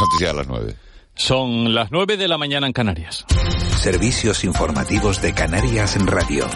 noticias a las nueve. Son las nueve de la mañana en Canarias. Servicios informativos de Canarias en Radio.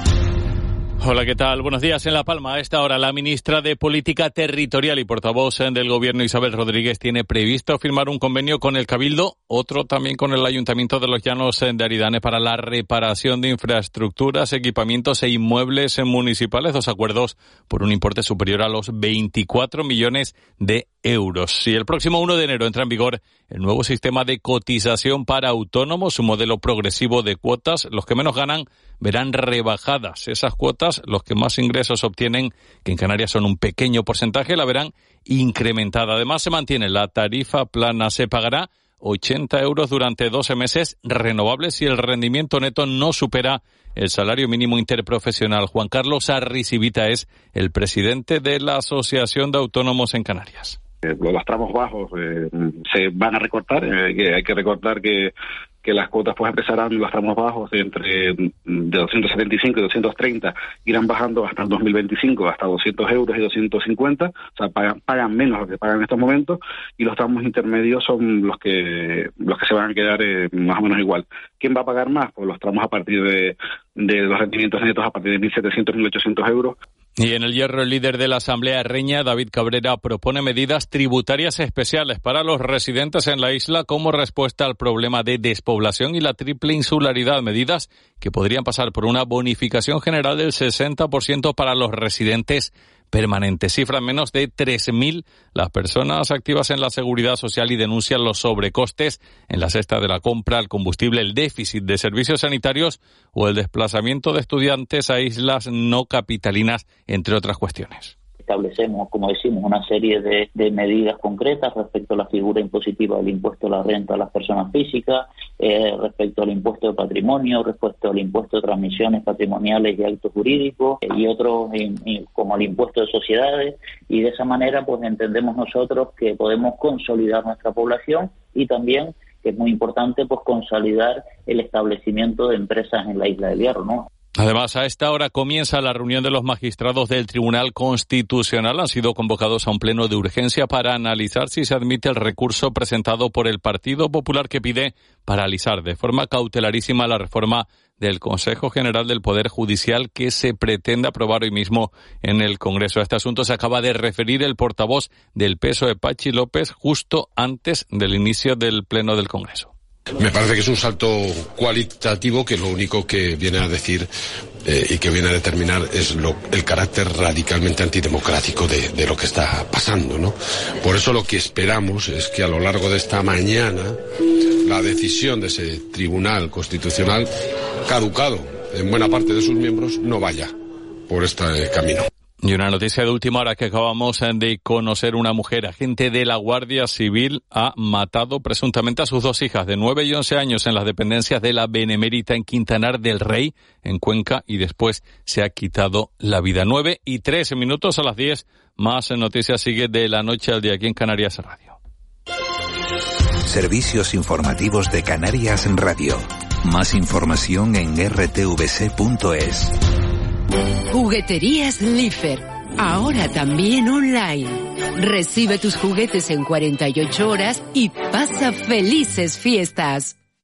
Hola, ¿qué tal? Buenos días. En La Palma, a esta hora, la ministra de Política Territorial y portavoz del Gobierno, Isabel Rodríguez, tiene previsto firmar un convenio con el Cabildo, otro también con el Ayuntamiento de los Llanos de Aridane para la reparación de infraestructuras, equipamientos e inmuebles municipales. Dos acuerdos por un importe superior a los 24 millones de euros. Y el próximo 1 de enero entra en vigor el nuevo sistema de cotización para autónomos, un modelo progresivo de cuotas. Los que menos ganan verán rebajadas esas cuotas. Los que más ingresos obtienen, que en Canarias son un pequeño porcentaje, la verán incrementada. Además, se mantiene la tarifa plana. Se pagará 80 euros durante 12 meses renovables si el rendimiento neto no supera el salario mínimo interprofesional. Juan Carlos Arrisibita es el presidente de la Asociación de Autónomos en Canarias. Eh, los tramos bajos eh, se van a recortar, eh, hay que recortar que que las cuotas pues empezarán los tramos bajos entre de 275 y 230 irán bajando hasta el 2025 hasta 200 euros y 250 o sea pagan, pagan menos lo que pagan en estos momentos y los tramos intermedios son los que los que se van a quedar más o menos igual. Quién va a pagar más pues los tramos a partir de, de los rendimientos netos a partir de 1.700 1.800 euros y en el hierro, el líder de la Asamblea Reña, David Cabrera, propone medidas tributarias especiales para los residentes en la isla como respuesta al problema de despoblación y la triple insularidad. Medidas que podrían pasar por una bonificación general del 60% para los residentes permanente. Cifran menos de 3.000 las personas activas en la seguridad social y denuncian los sobrecostes en la cesta de la compra, el combustible, el déficit de servicios sanitarios o el desplazamiento de estudiantes a islas no capitalinas, entre otras cuestiones establecemos, como decimos, una serie de, medidas concretas respecto a la figura impositiva del impuesto a la renta a las personas físicas, eh, respecto al impuesto de patrimonio, respecto al impuesto de transmisiones patrimoniales y actos jurídicos eh, y otros como el impuesto de sociedades y de esa manera pues entendemos nosotros que podemos consolidar nuestra población y también que es muy importante pues consolidar el establecimiento de empresas en la isla del Hierro, ¿no? Además, a esta hora comienza la reunión de los magistrados del Tribunal Constitucional. Han sido convocados a un pleno de urgencia para analizar si se admite el recurso presentado por el Partido Popular que pide paralizar de forma cautelarísima la reforma del Consejo General del Poder Judicial que se pretende aprobar hoy mismo en el Congreso. A este asunto se acaba de referir el portavoz del peso de Pachi López justo antes del inicio del pleno del Congreso. Me parece que es un salto cualitativo que lo único que viene a decir eh, y que viene a determinar es lo, el carácter radicalmente antidemocrático de, de, lo que está pasando, ¿no? Por eso lo que esperamos es que a lo largo de esta mañana la decisión de ese tribunal constitucional, caducado en buena parte de sus miembros, no vaya por este camino. Y una noticia de última hora que acabamos de conocer, una mujer agente de la Guardia Civil ha matado presuntamente a sus dos hijas de 9 y 11 años en las dependencias de la Benemérita en Quintanar del Rey, en Cuenca, y después se ha quitado la vida. 9 y 13 minutos a las 10. Más noticias sigue de la noche al día aquí en Canarias Radio. Servicios informativos de Canarias Radio. Más información en rtvc.es. Jugueterías Lifer. Ahora también online. Recibe tus juguetes en 48 horas y pasa felices fiestas.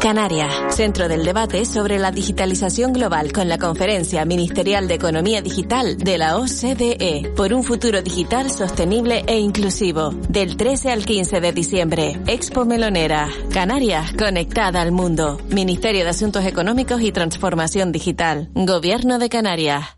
Canarias, centro del debate sobre la digitalización global con la Conferencia Ministerial de Economía Digital de la OCDE por un futuro digital sostenible e inclusivo. Del 13 al 15 de diciembre, Expo Melonera, Canarias conectada al mundo. Ministerio de Asuntos Económicos y Transformación Digital. Gobierno de Canarias.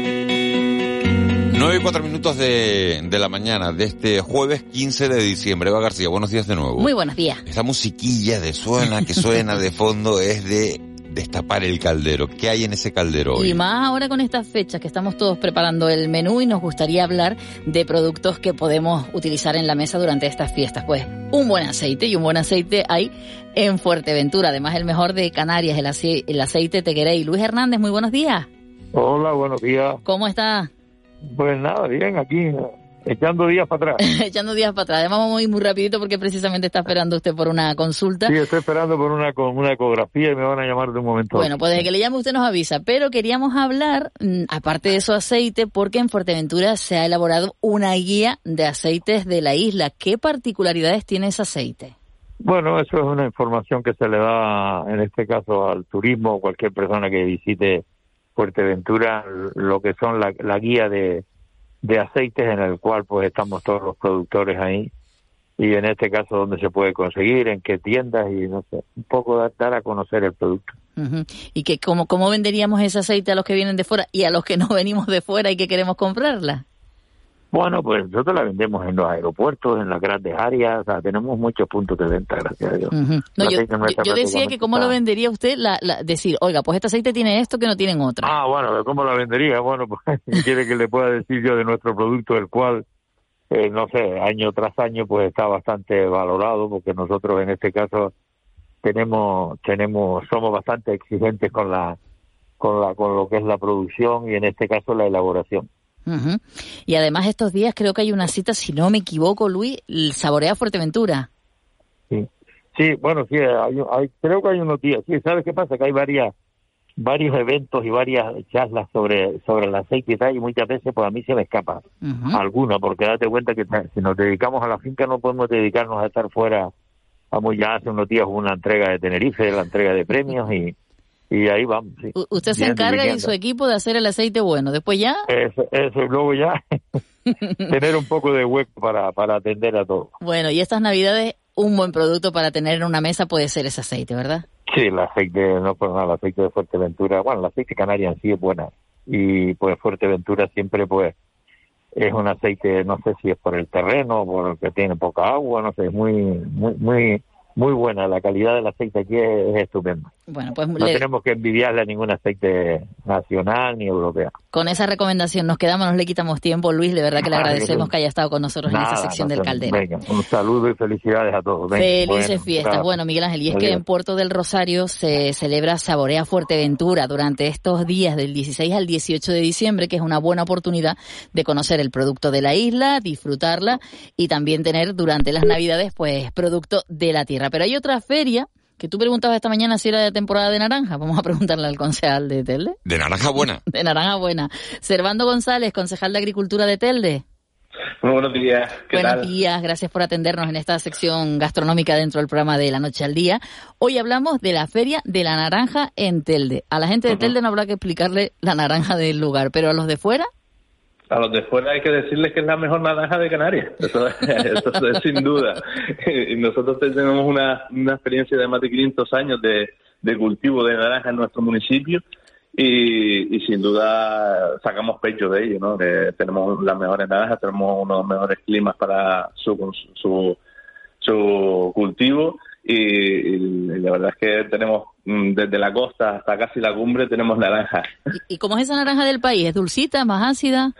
9 y 4 minutos de, de la mañana de este jueves 15 de diciembre. Eva García, buenos días de nuevo. Muy buenos días. Esa musiquilla de suena, que suena de fondo es de destapar el caldero. ¿Qué hay en ese caldero hoy? Y más ahora con estas fechas que estamos todos preparando el menú y nos gustaría hablar de productos que podemos utilizar en la mesa durante estas fiestas. Pues un buen aceite y un buen aceite hay en Fuerteventura. Además el mejor de Canarias, el, ace el aceite Tequerey. Luis Hernández, muy buenos días. Hola, buenos días. ¿Cómo está? Pues nada, bien, aquí echando días para atrás. echando días para atrás. Además vamos a ir muy rapidito porque precisamente está esperando usted por una consulta. Sí, estoy esperando por una, una ecografía y me van a llamar de un momento. Bueno, pues desde que le llame usted nos avisa. Pero queríamos hablar, mm, aparte de su aceite, porque en Fuerteventura se ha elaborado una guía de aceites de la isla. ¿Qué particularidades tiene ese aceite? Bueno, eso es una información que se le da, en este caso, al turismo o cualquier persona que visite Fuerteventura lo que son la, guía de, de, aceites en el cual pues estamos todos los productores ahí y en este caso dónde se puede conseguir, en qué tiendas y no sé, un poco dar, a conocer el producto. ¿Y que cómo, cómo venderíamos ese aceite a los que vienen de fuera y a los que no venimos de fuera y que queremos comprarla? Bueno, pues nosotros la vendemos en los aeropuertos, en las grandes áreas, o sea, tenemos muchos puntos de venta, gracias a Dios. no, yo, yo, decía que cómo lo vendería usted, la, la, decir, oiga, pues este aceite tiene esto que no tienen otro. Ah, bueno, ¿cómo la vendería? Bueno, pues quiere que le pueda decir yo de nuestro producto, el cual, eh, no sé, año tras año, pues está bastante valorado, porque nosotros en este caso tenemos, tenemos, somos bastante exigentes con la, con la, con lo que es la producción y en este caso la elaboración. Y además estos días creo que hay una cita, si no me equivoco, Luis, el Saborea Fuerteventura. Sí, sí bueno, sí, hay, creo que hay unos días. Sí, ¿sabes qué pasa? Que hay varias varios eventos y varias charlas sobre sobre el aceite y tal, y muchas veces pues a mí se me escapa alguna, porque date cuenta que si nos dedicamos a la finca no podemos dedicarnos a estar fuera. Vamos, ya hace unos días hubo una entrega de Tenerife, la entrega de premios y y ahí vamos. Usted se encarga y su equipo de hacer el aceite bueno, después ya. Eso, eso luego ya tener un poco de hueco para, para atender a todo. Bueno, y estas navidades un buen producto para tener en una mesa puede ser ese aceite, ¿verdad? Sí, el aceite, no pues nada, el aceite de Fuerteventura, bueno, el aceite canaria en sí es buena y pues Fuerteventura siempre pues es un aceite, no sé si es por el terreno, porque tiene poca agua, no sé, es muy, muy, muy muy buena, la calidad del aceite aquí es, estupenda. Bueno, pues no tenemos que envidiarle a ningún aceite nacional ni europeo. Con esa recomendación nos quedamos, no le quitamos tiempo, Luis, de verdad que le agradecemos que haya estado con nosotros en esa sección del caldero. Venga, un saludo y felicidades a todos. Felices fiestas. Bueno, Miguel Ángel, y es que en Puerto del Rosario se celebra Saborea Fuerteventura durante estos días del 16 al 18 de diciembre, que es una buena oportunidad de conocer el producto de la isla, disfrutarla y también tener durante las Navidades, pues, producto de la tierra. Pero hay otra feria que tú preguntabas esta mañana si era de temporada de naranja. Vamos a preguntarle al concejal de Telde. De naranja buena. de naranja buena. Servando González, concejal de Agricultura de Telde. Muy buenos días. buenos días, gracias por atendernos en esta sección gastronómica dentro del programa de La Noche al Día. Hoy hablamos de la Feria de la Naranja en Telde. A la gente de Telde no habrá que explicarle la naranja del lugar, pero a los de fuera a los de fuera hay que decirles que es la mejor naranja de Canarias, eso, es sin duda. Y nosotros tenemos una, una experiencia de más de 500 años de, cultivo de naranja en nuestro municipio y, sin duda sacamos pecho de ello, ¿no? tenemos las mejores naranjas, tenemos unos mejores climas para su, su, su cultivo y, la verdad es que tenemos mm, desde la costa hasta casi la cumbre tenemos naranjas. ¿Y, ¿Y cómo es esa naranja del país? ¿Es dulcita, más ácida?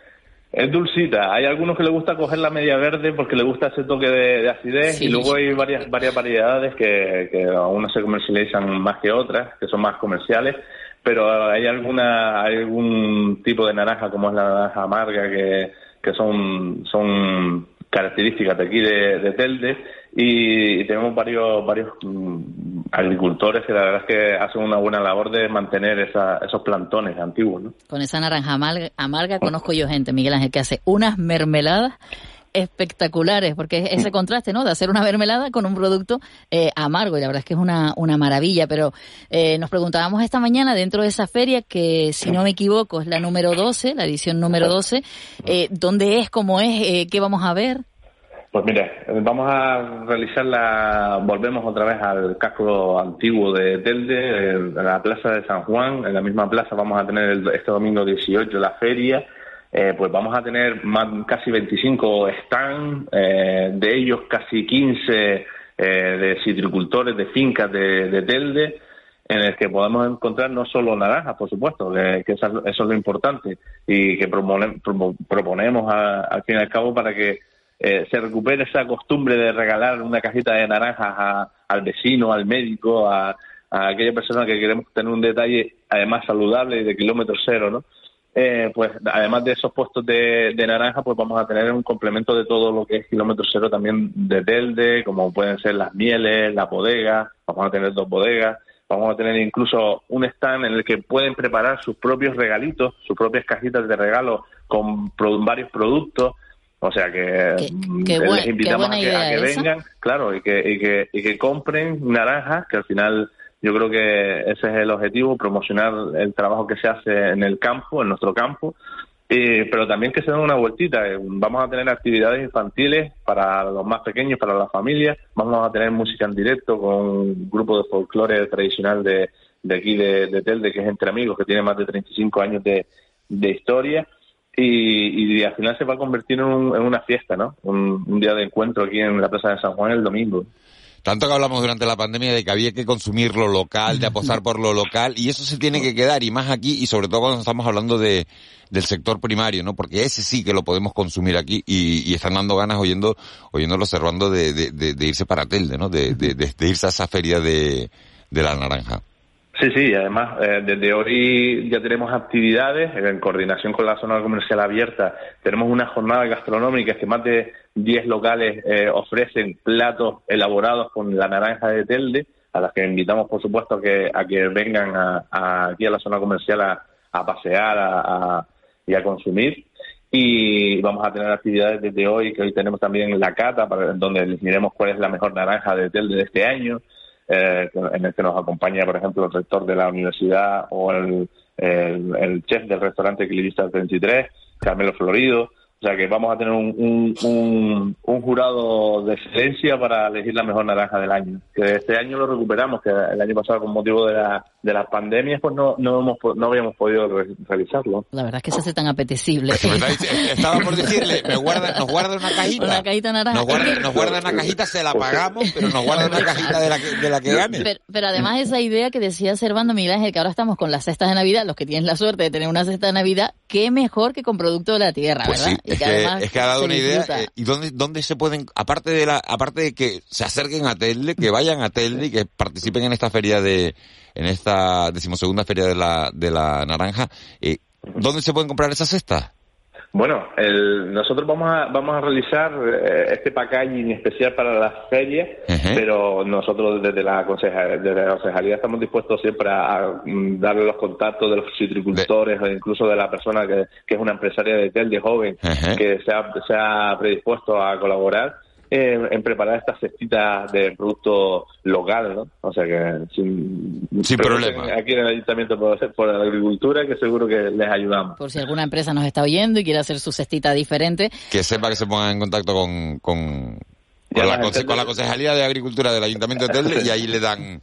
Es dulcita. Hay algunos que le gusta coger la media verde porque le gusta ese toque de, acidez y luego hay varias varias variedades que, que algunas se comercializan más que otras, que son más comerciales, pero hay alguna hay algún tipo de naranja como es la naranja amarga que, que son son características de aquí de, Telde y, tenemos varios varios mm, agricultores que la verdad es que hacen una buena labor de mantener esos plantones antiguos. ¿no? Con esa naranja amarga, conozco yo gente, Miguel Ángel, que hace unas mermeladas espectaculares, porque ese mm. contraste, ¿no? De hacer una mermelada con un producto eh, amargo, y la verdad es que es una, una maravilla. Pero eh, nos preguntábamos esta mañana, dentro de esa feria, que si no me equivoco es la número 12, la edición número 12, eh, ¿dónde es, cómo es, eh, qué vamos a ver? Pues mire, vamos a realizar la, volvemos otra vez al casco antiguo de Telde, en la plaza de San Juan, en la misma plaza vamos a tener este domingo 18 la feria. Eh, pues vamos a tener más, casi 25 stands, eh, de ellos casi 15 de citricultores de fincas de, Telde, en el que podemos encontrar no solo naranjas, por supuesto, que, eso, es lo importante, y que proponemos al fin y al cabo para que se recupere esa costumbre de regalar una cajita de naranjas al vecino, al médico, a, a aquella persona que queremos tener un detalle además saludable y de kilómetro cero, ¿no? Eh, pues además de esos puestos de, naranja, pues vamos a tener un complemento de todo lo que es kilómetro cero también de Telde, como pueden ser las mieles, la bodega, vamos a tener dos bodegas, vamos a tener incluso un stand en el que pueden preparar sus propios regalitos, sus propias cajitas de regalo con varios productos, o sea que mm, les invitamos a que, vengan, claro, y que, y que, y que compren naranjas, que al final yo creo que ese es el objetivo, promocionar el trabajo que se hace en el campo, en nuestro campo, pero también que se den una vueltita. Eh, vamos a tener actividades infantiles para los más pequeños, para las familias. Vamos a tener música en directo con un grupo de folclore tradicional de, de aquí de, Telde, que es Entre Amigos, que tiene más de 35 años de, historia. Y, al final se va a convertir en, una fiesta, ¿no? Un, un, día de encuentro aquí en la Plaza de San Juan el domingo. Tanto que hablamos durante la pandemia de que había que consumir lo local, de apostar por lo local, y eso se tiene que quedar, y más aquí, y sobre todo cuando estamos hablando de, del sector primario, ¿no? Porque ese sí que lo podemos consumir aquí, y, están dando ganas oyendo, oyéndolo observando de, de, irse para Telde, ¿no? De, de, irse a esa feria de, de la naranja. Sí, sí, además eh, desde hoy ya tenemos actividades en coordinación con la zona comercial abierta. Tenemos una jornada gastronómica que más de 10 locales eh, ofrecen platos elaborados con la naranja de Telde, a las que invitamos, por supuesto, que, a que vengan a, aquí a la zona comercial a, pasear a, y a consumir. Y vamos a tener actividades desde hoy, que hoy tenemos también la cata, para, donde les miremos cuál es la mejor naranja de Telde de este año eh, en el que nos acompaña, por ejemplo, el rector de la universidad o el, el, chef del restaurante Equilibrista 33, Carmelo Florido. O sea que vamos a tener un, un, un, jurado de excelencia para elegir la mejor naranja del año. Que este año lo recuperamos, que el año pasado con motivo de la, de las pandemias pues no, no, hemos, no habíamos podido realizarlo. La verdad es que se hace tan apetecible. Estaba por decirle, me guarda, nos guarda una cajita. Una cajita naranja. Nos guarda, nos guarda una cajita, se la pagamos, pero nos guarda una cajita de la que, de la que gane. Pero, además esa idea que decía Servando Miguel Ángel, que ahora estamos con las cestas de Navidad, los que tienen la suerte de tener una cesta de Navidad, qué mejor que con producto de la tierra, pues ¿verdad? Es, que, es que ha dado una idea. Eh, ¿Y dónde, dónde se pueden, aparte de la, aparte de que se acerquen a Telde, que vayan a Telde y que participen en esta feria de, en esta decimosegunda feria de la, de la naranja, eh, ¿dónde se pueden comprar esas cestas? Bueno, el, nosotros vamos a, vamos a realizar eh, este packaging especial para las ferias, pero nosotros desde la, concejalía, desde la concejalía estamos dispuestos siempre a, mm, darle los contactos de los citricultores o incluso de la persona que, que es una empresaria de tel de joven que se ha, se ha predispuesto a colaborar en, preparar estas cestitas de producto local, ¿no? O sea que sin, sin problema. Aquí en el ayuntamiento puede ser por la agricultura, que seguro que les ayudamos. Por si alguna empresa nos está oyendo y quiere hacer su cestita diferente. Que sepa que se pongan en contacto con, con, con, la, con la Concejalía de Agricultura del Ayuntamiento de Telde y ahí le dan,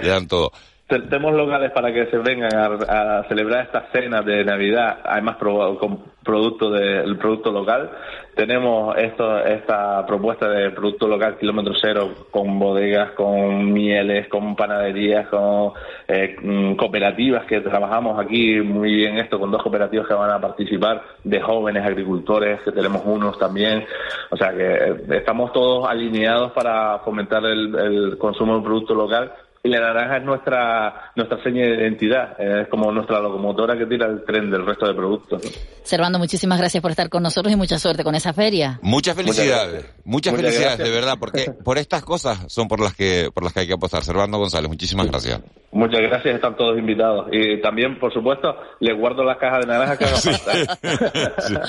le dan todo tenemos locales para que se vengan a, celebrar estas cenas de Navidad, además con producto del producto local. Tenemos esto, esta propuesta de producto local kilómetro cero con bodegas, con mieles, con panaderías, con eh, mm, cooperativas que trabajamos aquí muy bien esto, con dos cooperativas que van a participar de jóvenes agricultores, que tenemos unos también. O sea que eh, estamos todos alineados para fomentar el consumo del producto local y la naranja es nuestra nuestra seña de identidad, es como nuestra locomotora que tira el tren del resto de productos. Servando, muchísimas gracias por estar con nosotros y mucha suerte con esa feria. Muchas felicidades, muchas, felicidades de verdad, porque por estas cosas son por las que por las que hay que apostar. Servando González, muchísimas gracias. Muchas gracias, están todos invitados. Y también, por supuesto, les guardo las cajas de naranja que haga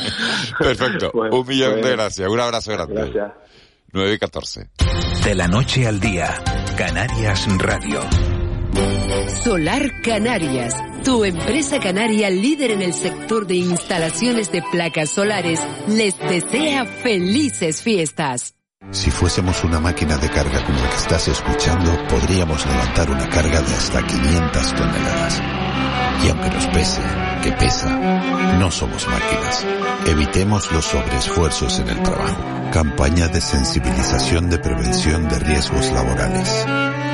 Perfecto, un millón de gracias, un abrazo grande. Gracias. 9 y 14. De la noche al día, Canarias Radio. Solar Canarias, tu empresa canaria líder en el sector de instalaciones de placas solares, les desea felices fiestas. Si fuésemos una máquina de carga como la que estás escuchando, podríamos levantar una carga de hasta 500 toneladas Y aunque nos pese, que pesa, no somos máquinas. Evitemos los sobreesfuerzos en el trabajo. Campaña de sensibilización de prevención de riesgos laborales.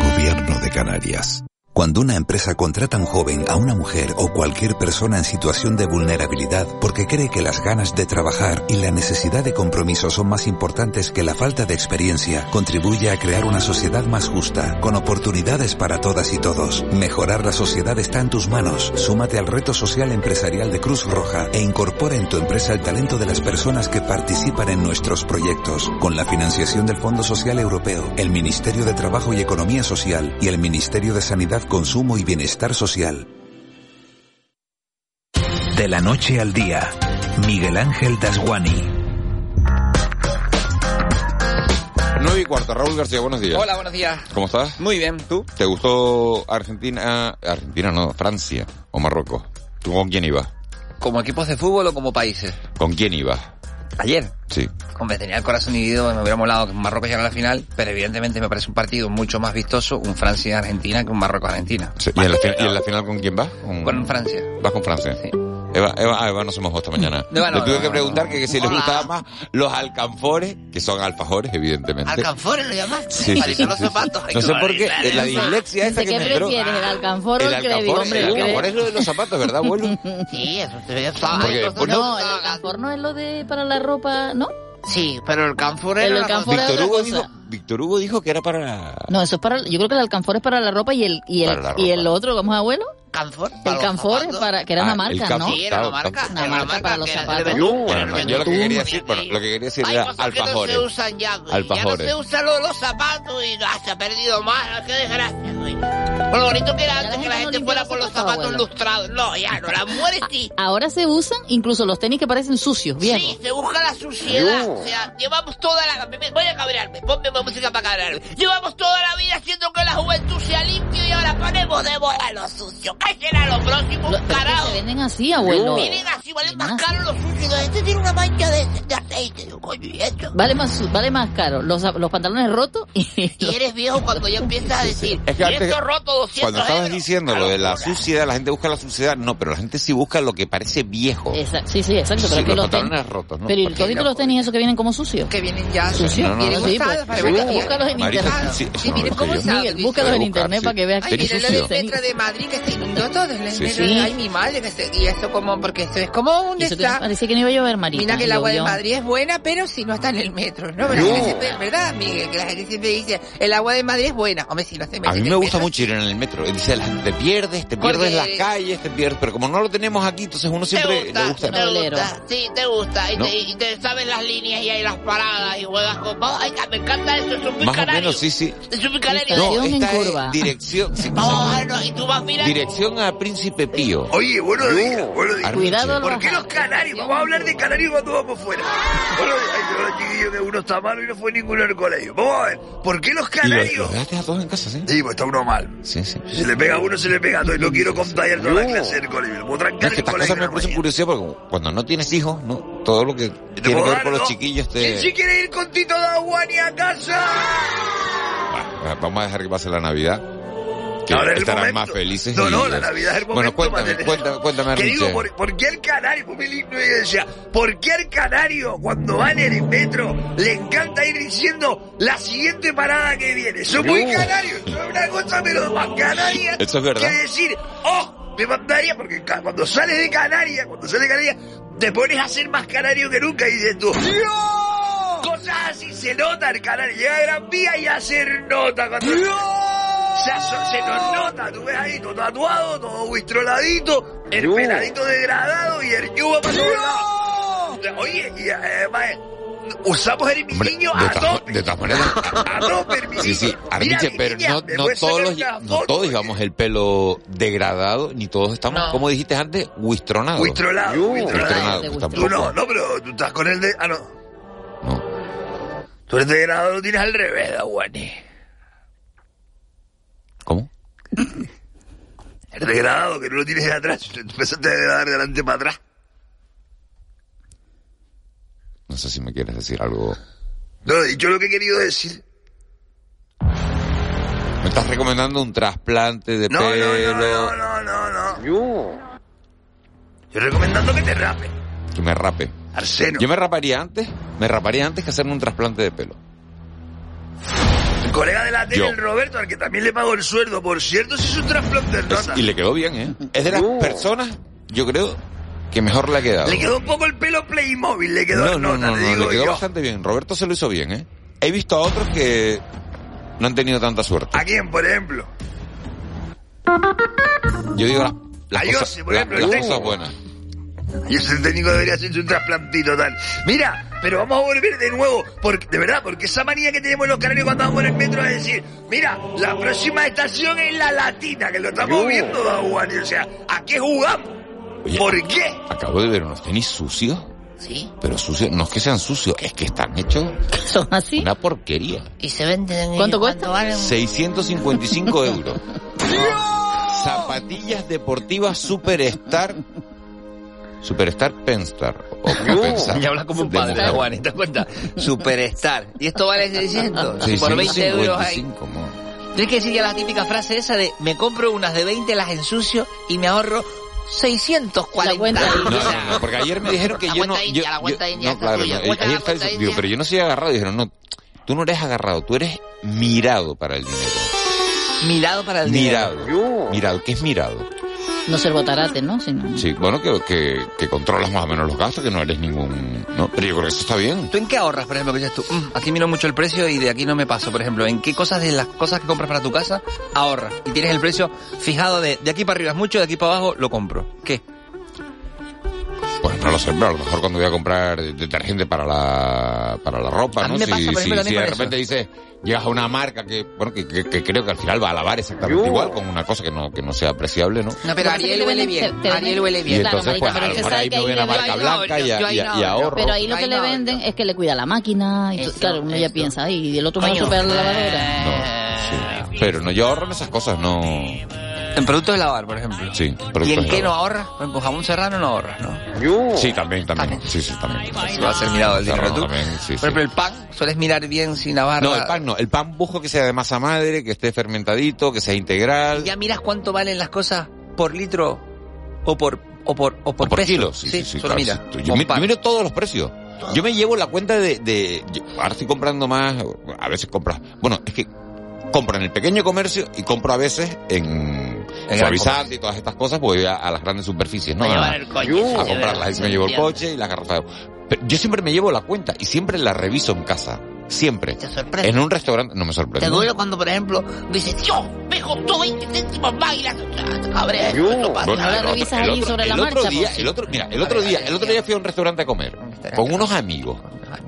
Gobierno de Canarias. Cuando una empresa contrata a un joven, a una mujer o cualquier persona en situación de vulnerabilidad porque cree que las ganas de trabajar y la necesidad de compromiso son más importantes que la falta de experiencia, contribuye a crear una sociedad más justa, con oportunidades para todas y todos. Mejorar la sociedad está en tus manos. Súmate al reto social empresarial de Cruz Roja e incorpora en tu empresa el talento de las personas que participan en nuestros proyectos, con la financiación del Fondo Social Europeo, el Ministerio de Trabajo y Economía Social y el Ministerio de Sanidad Consumo y Bienestar Social. De la noche al día, Miguel Ángel Dasguani. 9 y cuarto, Raúl García, buenos días. Hola, buenos días. ¿Cómo estás? Muy bien, ¿tú? ¿Te gustó Argentina? Argentina no, Francia o Marruecos. ¿Tú con quién ibas? ¿Como equipos de fútbol o como países? ¿Con quién ibas? Ayer. Sí. Hombre, tenía el corazón dividido, me hubiera molado que Marruecos llegara a la final, pero evidentemente me parece un partido mucho más vistoso un Francia-Argentina que un Marruecos-Argentina. Sí. ¿Y, en la, fi- y en la final con quién vas? Con, Con Francia. ¿Vas con Francia? Sí. Eva, Eva, ah, Eva no se mojó esta mañana. No, Le tuve no, que preguntar no. que, que si les Hola. gustaba más los alcanfores, que son alfajores, evidentemente. ¿Alcanfores lo llamaste? Sí, sí, los zapatos. No sé qué por qué, la dislexia esa que ¿Qué me entró. prefieres, el alcanfor o El el alcanfor, Hombre, el el alcanfor crédito. es lo de los zapatos, ¿verdad, abuelo? Sí, eso te veía Porque, pues, No, el alcanfor no es lo de para la ropa, ¿no? Sí, pero el canfor El era la alcanfor es Víctor Hugo, cosa. dijo, Víctor Hugo dijo que era para... No, eso es para, yo creo que el alcanfor es para la ropa y el, y el, y el otro, ¿cómo es abuelo? Canfor. El canfor para, que era Ah, una el marca, ¿no? Sí, era una marca. Una era una marca para los zapatos. de Bueno, yo lo que quería decir, bueno, lo que quería decir Hay era cosas que no alfajores. se usan ya, güey. Alfajores. Ya no se usan los, los zapatos y ah, se ha perdido más. Qué desgracia, güey. Por lo bonito que era antes que la gente fuera por los zapatos lustrados. No, ya no. Las mujeres sí. Ahora se usan incluso los tenis que parecen sucios, viejos. Sí, se busca la suciedad. O sea, llevamos toda la... Voy a cabrearme, ponme música para cabrearme. Llevamos toda la vida haciendo que la juventud sea limpio y ahora ponemos de moda lo sucio. ¿Qué será lo próximo? Lo- carajo. se venden así, abuelo. Vienen así, valen más caro los sucios. Este tiene una mancha de, de aceite. Coño, ¿y esto? Vale más, vale más caro los, los pantalones rotos y Y eres viejo cuando ya empiezas a decir, Es que antes, esto roto 200 cuando estabas euros. diciendo lo de la suciedad, la gente busca la suciedad, no, pero la gente sí busca lo que parece viejo. Esa- sí, sí, exacto. Pero Sí, que los pantalones rotos, ¿no? Pero ¿y Porque- todos los tenis esos que vienen como sucios? Que vienen ya Sucios. No, no, no, sí, pues, búscalos en internet. sí, miren cómo está. Miguel, búscalos en internet para que veas Ay, que mire lo sucio. del metro de Madrid que se inundó todo el Sí, metro. sí. Ay, mi madre, que se, y esto como, porque esto es como un está. parecía que no iba a llover, Marita. Mira que el agua de. Madrid es buena, pero si no está en el metro, ¿no? Pero la No. gente siempre- ¿Verdad, Miguel? Que la gente siempre dice, el agua de Madrid es buena. Hombre, si no se mete A mí me gusta metro, mucho ir en el metro. Dice, la gente, te pierdes, te pierdes Porque- las calles, te pierdes. Pero como no lo tenemos aquí, entonces uno siempre te gusta, le gusta. te gusta, sí, te gusta, y, ¿No? te, y te sabes las líneas y hay las paradas y juegas con... Ay, me encanta eso, es un Más o menos, sí, sí. Es un. No, en curva. dirección, sí, Oh, no, y tú vas mirando... dirección a Príncipe Pío. Oye, buenos días, buenos días. Cuidado al ¿Por qué los canarios? Vamos a hablar de canarios cuando vamos fuera. Bueno, ay, yo, chiquillo, que uno está malo y no fue ninguno al colegio. Vamos a ver, ¿por qué los Y lo, canarios? lo dejaste a todos en casa, ¿sí? Sí, pues está uno mal. Sí, sí. Si se le pega a uno, se le pega a todo. Y no quiero contagiar toda la clase del colegio. Lo puedo trancar Es que el estas colegio. cosas me producen curiosidad porque cuando no tienes hijos, ¿no? Todo lo que tiene que ver con los no? chiquillos ¿Quién te... sí quiere ir con Tito Daguani a casa? Bueno, vamos a dejar que pase la Navidad. Que Ahora es el estarán momento. más felices. No, y- no, la Navidad es el momento. Bueno, cuéntame, Mateo. cuéntame, cuéntame, Que digo. ¿por, por qué el canario? Pues mi lindo y decía, ¿por qué al canario cuando va en el metro le encanta ir diciendo la siguiente parada que viene? Son muy Uh. canarios, son una cosa pero más canaria Eso es verdad. que decir, oh, me mandaría, porque cuando sales de Canarias, cuando sales de Canarias, te pones a ser más canario que nunca y dices tú, ¡Dios! Cosas así se nota el canario, llega a Gran Vía y hacer nota cuando... Se, se nos nota, tú ves ahí todo tatuado, todo huistroladito, el No. peladito degradado y el yugo para todos lados. Oye, y además usamos el de a tope. de todas maneras- A tope, el Sí, sí, mi pero no, no todos los, no todos porque- llevamos el pelo degradado, ni todos estamos, No. como dijiste antes, huistronados. Huistrolado, huistrolado. Huistronado, Tú no, no, pero tú estás con el de... Ah, no. No. Tú eres degradado, lo tienes al revés, Daguani. El degradado, que no lo tienes de atrás. Empezaste a degradar de delante para atrás. No sé si me quieres decir algo. No, y yo lo que he querido decir... Me estás recomendando un trasplante de No, pelo. no, no, no, no, no, no. Yo. Yo recomendando que te rape. Que me rape. Arseno. Yo me raparía antes, me raparía antes que hacerme un trasplante de pelo. El colega de la tele, Yo. el Roberto, al que también le pago el sueldo, por cierto, si es un trasplante de. Y le quedó bien, ¿eh? Es de las personas, yo creo, que mejor le ha quedado. Le quedó un poco el pelo Playmobil, le quedó no, no, nota, no, te no, digo le quedó yo. bastante bien. Roberto se lo hizo bien, ¿eh? He visto a otros que no han tenido tanta suerte. ¿A quién, por ejemplo? Yo digo la- las, cosas, Jose, por la- ejemplo, las cosas buenas. Y ese técnico debería hacerse un trasplantito tal. Mira, pero vamos a volver de nuevo, porque, de verdad, porque esa manía que tenemos los canarios cuando vamos en el metro es decir, mira, la próxima estación es la latina, que lo estamos Yo. viendo, Daguani. O sea, ¿a qué jugamos? ¿Por qué? Acabo de ver unos tenis sucios. Sí. Pero sucios, no es que sean sucios, es que están hechos. Son así. Una porquería. Y se venden. ¿Cuánto cuesta? valen? 655 euros. Zapatillas deportivas Superstar. Superstar Penstar. O Penstar. Ya habla como un padre, mujer. Juan, ¿te das cuenta? Superstar. ¿Y esto vale 600? Sí, Por 20 euros hay. 655, mo. Tienes que decir ya la típica frase esa de me compro unas de 20, las ensucio y me ahorro 640. No, no, no, porque ayer me dijeron que La yo no. cuenta yo- india, la yo- india no, claro, no, Cuenta ayer cuenta digo, india. pero yo no soy agarrado. Dijeron, no, tú no eres agarrado, tú eres mirado para el dinero. Mirado para el Mirado. dinero. Mirado, ¿qué es mirado? No ser botarate, ¿no? Sí, bueno, que, que, que controlas más o menos los gastos, que no eres ningún... No, pero yo creo que eso está bien. ¿Tú en qué ahorras, por ejemplo, que dices tú? "Mm, aquí miro mucho el precio y de aquí no me paso, por ejemplo. ¿En qué cosas de las cosas que compras para tu casa ahorras? Y tienes el precio fijado de de aquí para arriba es mucho, de aquí para abajo lo compro. ¿Qué? No lo sé, pero a lo mejor cuando voy a comprar detergente para la, para la ropa, A mí ¿no? me Si, por si, ejemplo, si de repente dices, llegas a una marca que, bueno, que, que- que creo que al final va a lavar exactamente igual, con una cosa que no, que no sea apreciable, ¿no? No, pero Ariel huele bien. Ariel huele bien. Y entonces, pues, a pero lo mejor ahí me voy a una marca blanca y, a- a- ahorro. Pero ahí lo que le venden es que le cuida la máquina. Y claro, uno ya piensa, y el otro me lo Coño. supera la lavadora. No, sí. Pero no, yo ahorro en esas cosas, no... En productos de lavar, por ejemplo. Sí, ¿Y en de qué no lavar. ahorras? Por ejemplo, jamón serrano no ahorras, ¿no? Sí, también, también. Sí, sí, también. Va a ser mirado el dinero Serrano tú. también, sí, Por sí. ejemplo, el pan, sueles mirar bien sin lavar. No, el pan no. El pan busco que sea de masa madre, que esté fermentadito, que sea integral. ¿Ya miras cuánto valen las cosas por litro o por o por o por, O por peso? kilo, sí, sí, sí, solo claro, mira. sí. Yo, mi- yo miro todos los precios. Yo me llevo la cuenta de, de- yo ahora estoy comprando más, a veces compras, bueno, es que compro en el pequeño comercio y compro a veces en, En suavizante y todas estas cosas, porque voy a, a las grandes superficies, ¿no? A el coche, a comprarlas, ahí se me llevo el coche y de agua. Pero yo siempre me llevo la cuenta y siempre la reviso en casa. Siempre. Te sorprende. En un restaurante, no me sorprende. Te duele cuando, por ejemplo, dices, Dios, me costó 20 céntimos más y la... Pasa. Bueno, No la el otro- revisas ahí sobre la el otro marcha, día, pues. el otro, mira, el otro día, el otro día fui a un restaurante a comer con unos amigos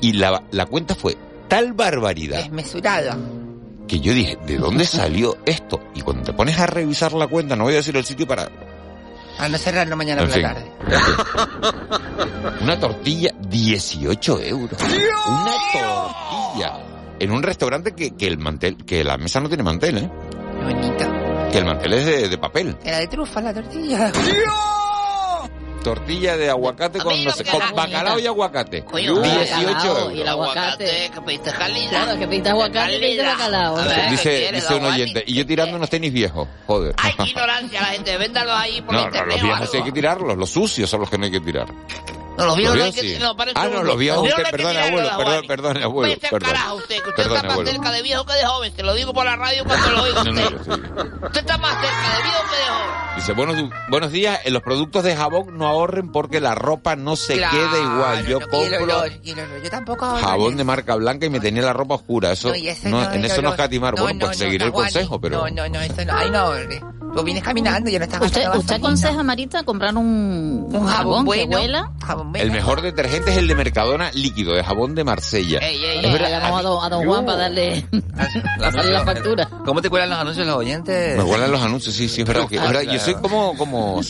y la, la cuenta fue tal barbaridad Desmesurada. Que yo dije, ¿de dónde salió esto? Y cuando te pones a revisar la cuenta, no voy a decir el sitio para... A no cerrarlo mañana En por fin. la tarde. Una tortilla, 18 euros. Una tortilla. En un restaurante que, que el mantel, que la mesa no tiene mantel, ¿eh? Que el mantel es de, de papel. Era de trufa la tortilla. Tortilla de aguacate con, no sé, con bacalao y aguacate. Coño, 18 bacalao euros. y el aguacate. Que pediste calidad. Claro, que pediste aguacate y pediste bacalao. A ver, ¿qué Dice, un oyente, y yo tirando unos tenis viejos, joder. Hay ignorancia la gente, véndalos ahí por No, no, los viejos sí hay que tirarlos, los sucios son los que no hay que tirar. No, no hay Los que viejos sí. no, Ah, no, los viejos, usted, no tirarlos, abuelo, perdón, perdone, abuelo, Váyase al perdón. carajo usted, que usted Perdone, está más abuelo. cerca de viejo que de joven, te lo digo por la radio cuando lo oigo No, no, usted. sí. Usted está más cerca de viejo que de joven. Dice, buenos, buenos días, en los productos de jabón no ahorren porque la ropa no se Claro, queda igual. Yo no, compro. Yo tampoco jabón de marca blanca y me tenía la ropa oscura. Eso, No, no, no, en eso no olor. escatimar. No, bueno, no, pues no, seguiré el consejo, pero... No, no, no, esto no. Ahí no ahorre. Tú vienes caminando y ya no estás ¿Usted, usted aconseja, Marita, comprar un, Un jabón que bueno. huela? Jabón El mejor detergente es el de Mercadona líquido, de jabón de Marsella. Ey, ey, Es Bueno, verdad, llamamos a don, a don Juan para darle pasarle la factura. ¿Cómo te cuelan los anuncios los oyentes? Me huelen los anuncios, sí, sí, es verdad. Que, es verdad. Yo soy como, como,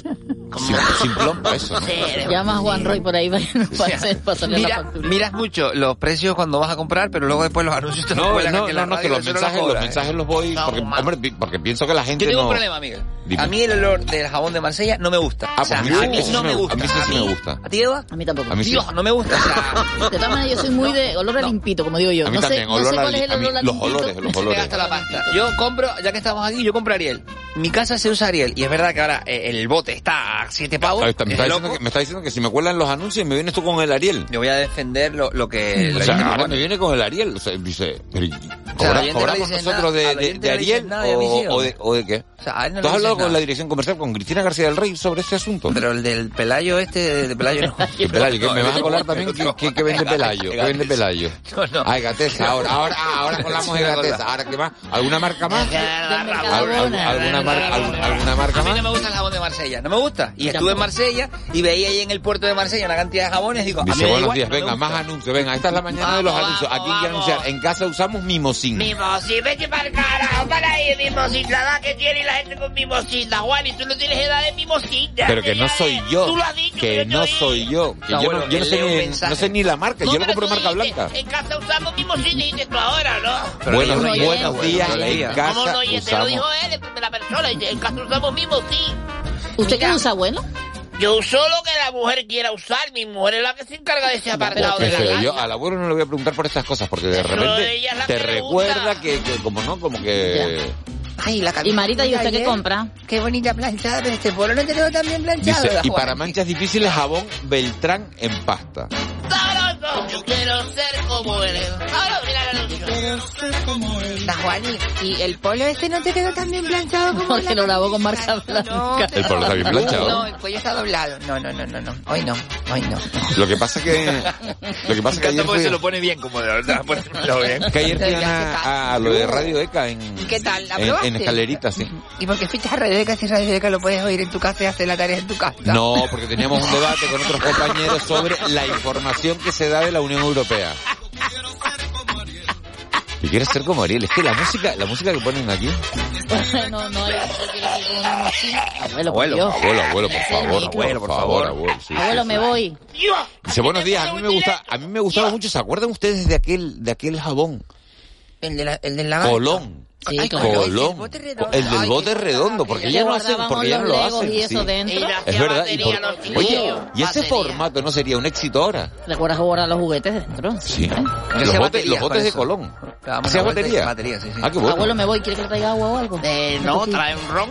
sim- simplón para eso, ¿no? Llama a Juan Roy por ahí para que nos pase, pasarle la Mira, factura. miras mucho los precios cuando vas a comprar, pero luego después los anuncios te los No, cuelan no, no, la no, que los mensajes, los mensajes los voy, porque, hombre, porque pienso que la gente Yo tengo no... un problema. Dime. A mí el olor del jabón de Marsella no me gusta. Ah, o sea, pues a mí no me gusta. a mí sí, sí me gusta. ¿A ti, Eva? A mí tampoco. A mí sí. Dios, no me gusta. O sea, De todas maneras, yo soy muy de olor a limpito, como digo yo. A mí no sé, también, olor a los olores, los olores. gasta la pasta. Yo compro, ya que estamos aquí, yo compro Ariel. mi casa se usa Ariel. Y es verdad que ahora eh, el bote está a 7 pavos. Me, es está diciendo que, me está diciendo que si me cuelan los anuncios me vienes tú con el Ariel. Yo voy a defender lo, lo que... O sea, ahora me viene con el Ariel. O sea, dice, pero, sea, ¿cobra- no ¿cobramos nosotros nada, de, de- de Ariel nada o, o de, o de qué? O sea, no ¿Tú has hablado dices con la nada. dirección comercial, con Cristina García del Rey sobre este asunto? Pero el del Pelayo este, de Pelayo no. ¿Qué Pelayo? ¿Que ¿Me vas a colar también? ¿Qué, qué, qué vende Pelayo? ¿Qué vende Pelayo? No, no. Ay, Gatesa, ahora, ahora, ah, ahora colamos de Gatesa. ¿Ahora qué más? ¿Alguna marca más? ¿Al- al- ¿Alguna, marca, al- ¿Alguna marca A mí más? no me gusta el jabón de Marsella, no me gusta. Y estuve en Marsella y veía ahí en el puerto de Marsella una cantidad de jabones. Digo, a mí Dice, buenos igual, días, no venga, más anuncios, venga, esta es la mañana de los anuncios. Aquí quiero vamos. anunciar, en casa usamos mimosín. Mimosín, vete para el carajo, para ahí, mimosín, la edad que tiene la gente con mimosina, Juan, y tú no tienes edad de mimosina. Pero que no soy yo, Tú lo has dicho, que no soy yo, que No, yo, bueno, no, yo no, que sé ni, mensaje. no sé ni la marca, yo lo compro marca blanca. En casa usamos mimosina y dices tú ahora, ¿no? Buenos, buenos días, en ¿Cómo casa no? Y te lo dijo usamos... él primera persona, y en casa usamos mimosín. ¿Usted qué usa bueno? Yo uso lo que la mujer quiera usar, mi mujer es la que se encarga de ese apartado de la casa. yo al abuelo no le voy a preguntar por estas cosas porque de repente ella es la te que recuerda que, que como no, como que... Ay, la Y Marita, ¿y usted qué compra? Qué bonita planchada, pero este polo no te quedó tan bien planchado. Dice, y para manchas difíciles jabón Beltrán en pasta. Sabroso, yo quiero ser como el Juani, y el polo este no te quedó tan bien planchado como Porque lo lavó con marca No, blanca. El polo está bien planchado. No, el cuello está doblado. No, no, no, no, no. Hoy no, hoy no. Lo que pasa que lo que pasa que ayer porque se lo pone bien, como de verdad, ponerlo bien. que ayer fui a, a lo de Radio ECA en ¿Y qué tal? ¿La en, probaste? en escalerita, sí. ¿Y por qué fuiste a Radio Deca si Radio Deca lo puedes oír en tu casa y hacer la tarea en tu casa? No, porque teníamos un debate con otros compañeros sobre la información que se da de la Unión Europea. ¿Y quieres ser como Ariel? Es que la música, la música que ponen aquí. no, no, yo quiero ir con una mochila. Abuelo, por Abuelo, Dios. abuelo, abuelo, por favor, abuelo, por favor, abuelo. sí, Abuelo, sí. me voy. Dice, buenos días, a mí me gusta, a mí me gustaba mucho, ¿se acuerdan ustedes de aquel, de aquel jabón? El, de la, el del lagarto. Colón. Sí, Ay, claro. Colón. El del bote redondo, porque Que ya no hacen, porque ya no lo hacen. y eso sí. dentro. Es hacía verdad, y batería por- los oye, y ese formato no sería un éxito ahora. ¿Recuerdas guardar los juguetes dentro? Sí. Los hacía botes, los botes de. Colón. Dábamos ¿Hacías una vuelta y- batería? batería, sí, sí. Ah, qué bueno. Abuelo, me voy. ¿Quiere que le traiga agua o algo? Eh, no, trae un ron.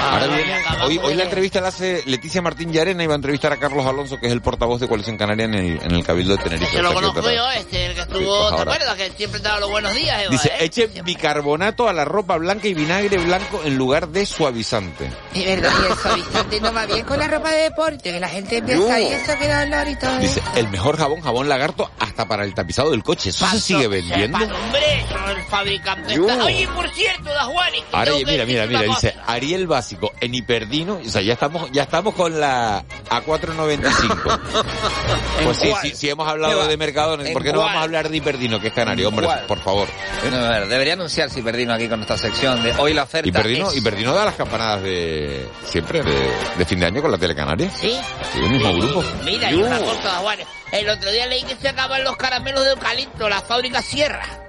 Ahora bien, hoy, hoy la entrevista la hace Leticia Martín Llarena y va a entrevistar a Carlos Alonso, que es el portavoz de Coalición Canaria en el, en el Cabildo de Tenerife. Se lo O sea que conozco yo, este, el que estuvo, pues ¿te acuerdas? Que siempre daba los buenos días, Eva, Dice, ¿eh? eche bicarbonato a la ropa blanca y vinagre blanco en lugar de suavizante. Es verdad, y el suavizante no va bien con la ropa de deporte, que la gente empieza y eso queda olor y todo. Dice, el mejor jabón, jabón lagarto, hasta para el tapizado del coche. ¿Eso se sigue vendiendo? Sepa, hombre, el fabricante Yo. está... Oye, por cierto, da Juanito. Ahora, mira, mira, decirte mira, dice. Ariel básico en hiperdino, o sea, ya estamos, ya estamos con la A495. pues sí, sí, sí hemos ¿Qué hablado de mercado, ¿por ¿En qué no vamos a hablar de hiperdino, que es canario? Hombre, cuál? por favor. ¿eh? No, a ver, debería anunciarse Hiperdino aquí con nuestra sección de hoy la oferta. Hiperdino, es- Hiperdino da las campanadas de siempre de, de fin de año con la Telecanaria. Sí. Sí, el mismo Sí. grupo. Mira, y una cosa, Juan. El otro día leí que se acaban los caramelos de eucalipto, la fábrica cierra.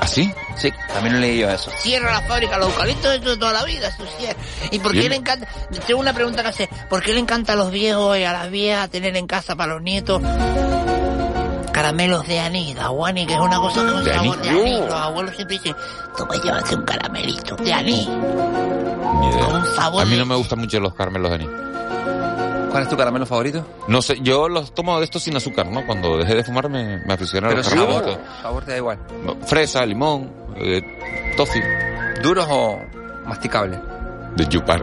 ¿Así? Sí, también lo leí yo eso. Cierra la fábrica, los eucaliptos eso de toda la vida, eso cierra. ¿Y por qué Bien. le encanta? Tengo una pregunta que hacer. ¿Por qué le encanta a los viejos y a las viejas tener en casa para los nietos caramelos de anís, Juani, que es una cosa con ¿De sabor anís? de anís? Los abuelos siempre dicen, toma, llévate un caramelito de anís. Con un sabor A mí no me gustan mucho los caramelos de anís. ¿Cuál es tu caramelo favorito? No sé, yo los tomo de estos sin azúcar, ¿no? Cuando dejé de fumar me, me aficioné a Pero los sabor, caramelitos. sabor te da igual. Fresa, limón, eh, toffee, ¿Duros o masticables? de chupar.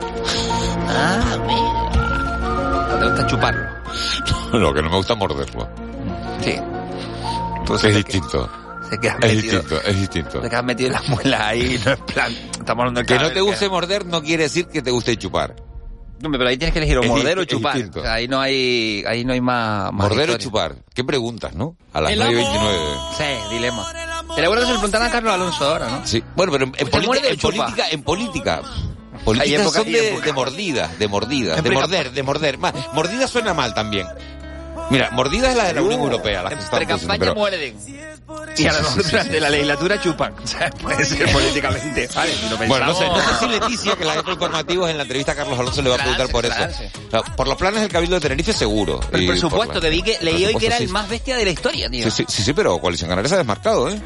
Ah, mira. ¿O te gusta chuparlo? Lo que no me gusta es morderlo. Sí. es distinto. Se queda Es metido. distinto, es distinto. Te quedas metido en las muelas ahí, no es plan. Estamos hablando de Que no te guste morder no quiere decir que te guste chupar. No, pero ahí tienes que elegir o morder o chupar. distinto. O sea, ahí no hay, ahí no hay más, más Morder o chupar. ¿Qué preguntas, no? A las El 9.29. Sí, dilema. Te recuerdo que se lo preguntaron a Carlos Alonso ahora, ¿no? Sí. Bueno, pero en, en ¿Usted muerde política, en política, en política, políticas época- son hay de, de mordidas, de mordidas, de morder, de morder. Más, mordida suena mal también. Mira, mordida es la de la Unión Europea, la que se está Pre-campaña pero... muerden. Y a lo mejor durante la legislatura chupan. O sea, puede ser políticamente. Vale, si lo Bueno, no sé, no sé si Leticia, que la jefa informativos en la entrevista a Carlos Alonso le va a preguntar por eso. O sea, por los planes del Cabildo de Tenerife seguro. Pero Y por por supuesto, la- que vi que leí hoy que era el más bestia de la historia, tío. Sí, sí, sí, sí, pero Coalición Canaria se ha desmarcado, ¿eh?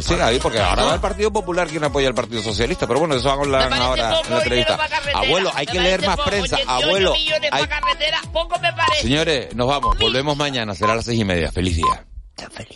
Sí, ahí, porque ahora va el Partido Popular quien apoya al Partido Socialista, pero bueno, eso vamos a hablar ahora en la entrevista. Abuelo, hay que leer más prensa. Abuelo, hay... carretera, poco me parece. señores, nos vamos, volvemos mañana, será a las seis y media. Feliz día. feliz.